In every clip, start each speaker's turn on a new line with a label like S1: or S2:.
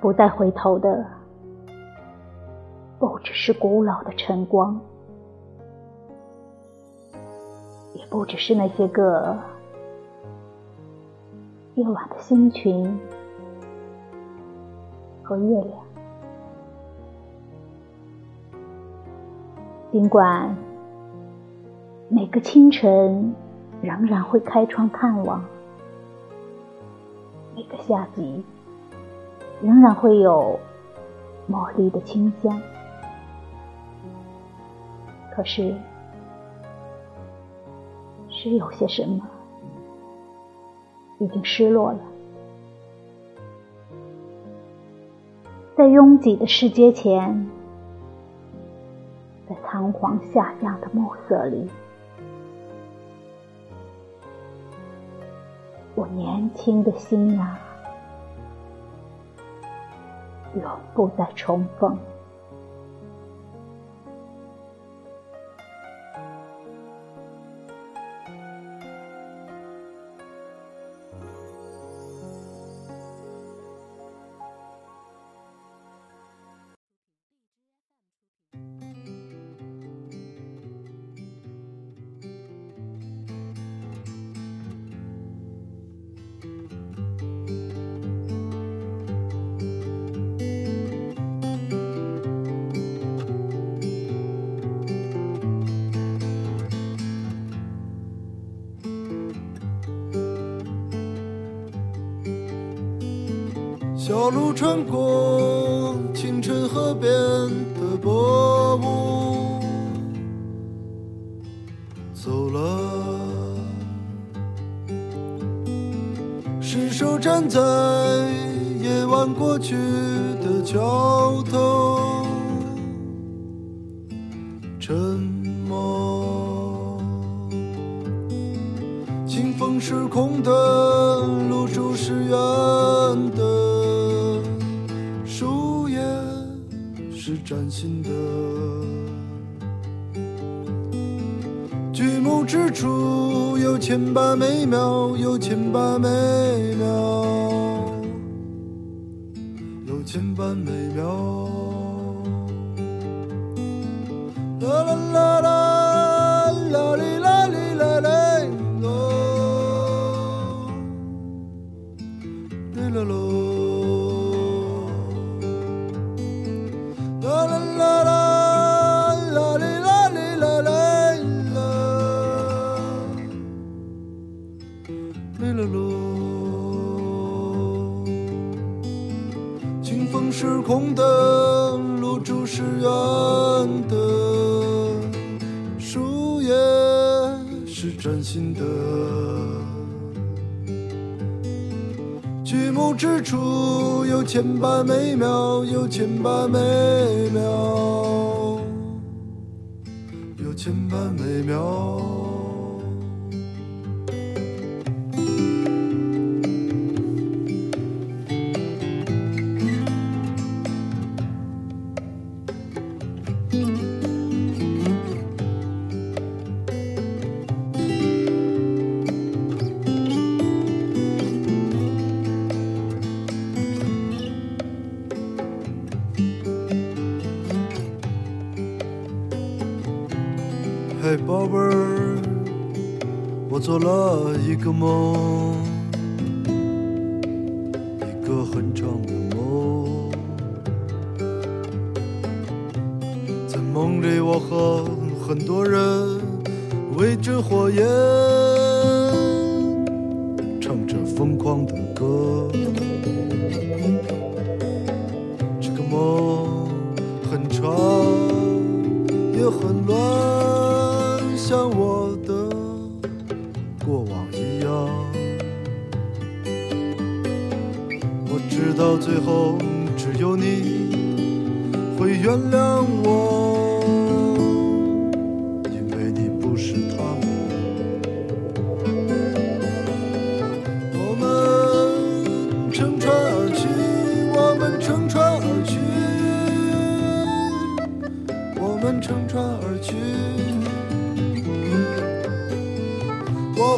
S1: 不再回头的，不只是古老的晨光，也不只是那些个夜晚的星群和月亮。尽管每个清晨仍然会开窗探望，每个夏季仍然会有茉莉的清香，可是，是有些什么已经失落了，在拥挤的世界前。在仓皇下降的暮色里，我年轻的心啊，永不再重逢。
S2: 小路穿过清晨河边的薄雾，走了，失手站在夜晚过去的桥头，沉默，清风是空的，露珠是圆的。是崭新的，举目之处有千百美妙，有千百美妙，有千百美妙。啦啦啦啦，啦哩啦哩啦哩咯，哩啦了路，清风。是空的，露珠是圆的，树叶是崭新的。举目之处有千百美妙，有千百美妙，有千百美妙。嘿，宝贝儿，我做了一个梦，一个很长的梦。在梦里，我和很多人围着火焰，像我的过往一样，我知道最后只有你会原谅我，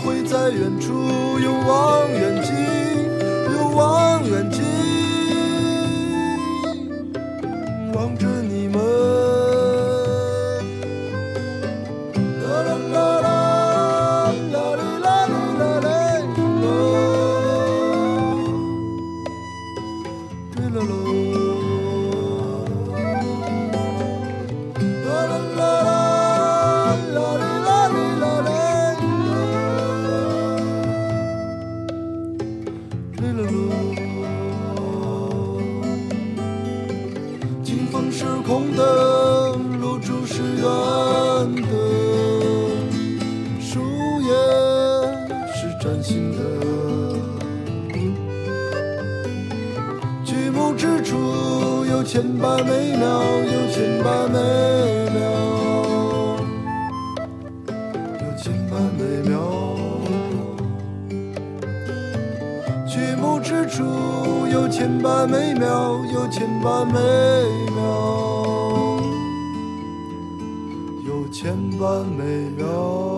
S2: 会在远处用望远有千百美妙，有千百美妙，有千百美妙。曲目之处有千百美妙，有千百美妙，有千百美妙。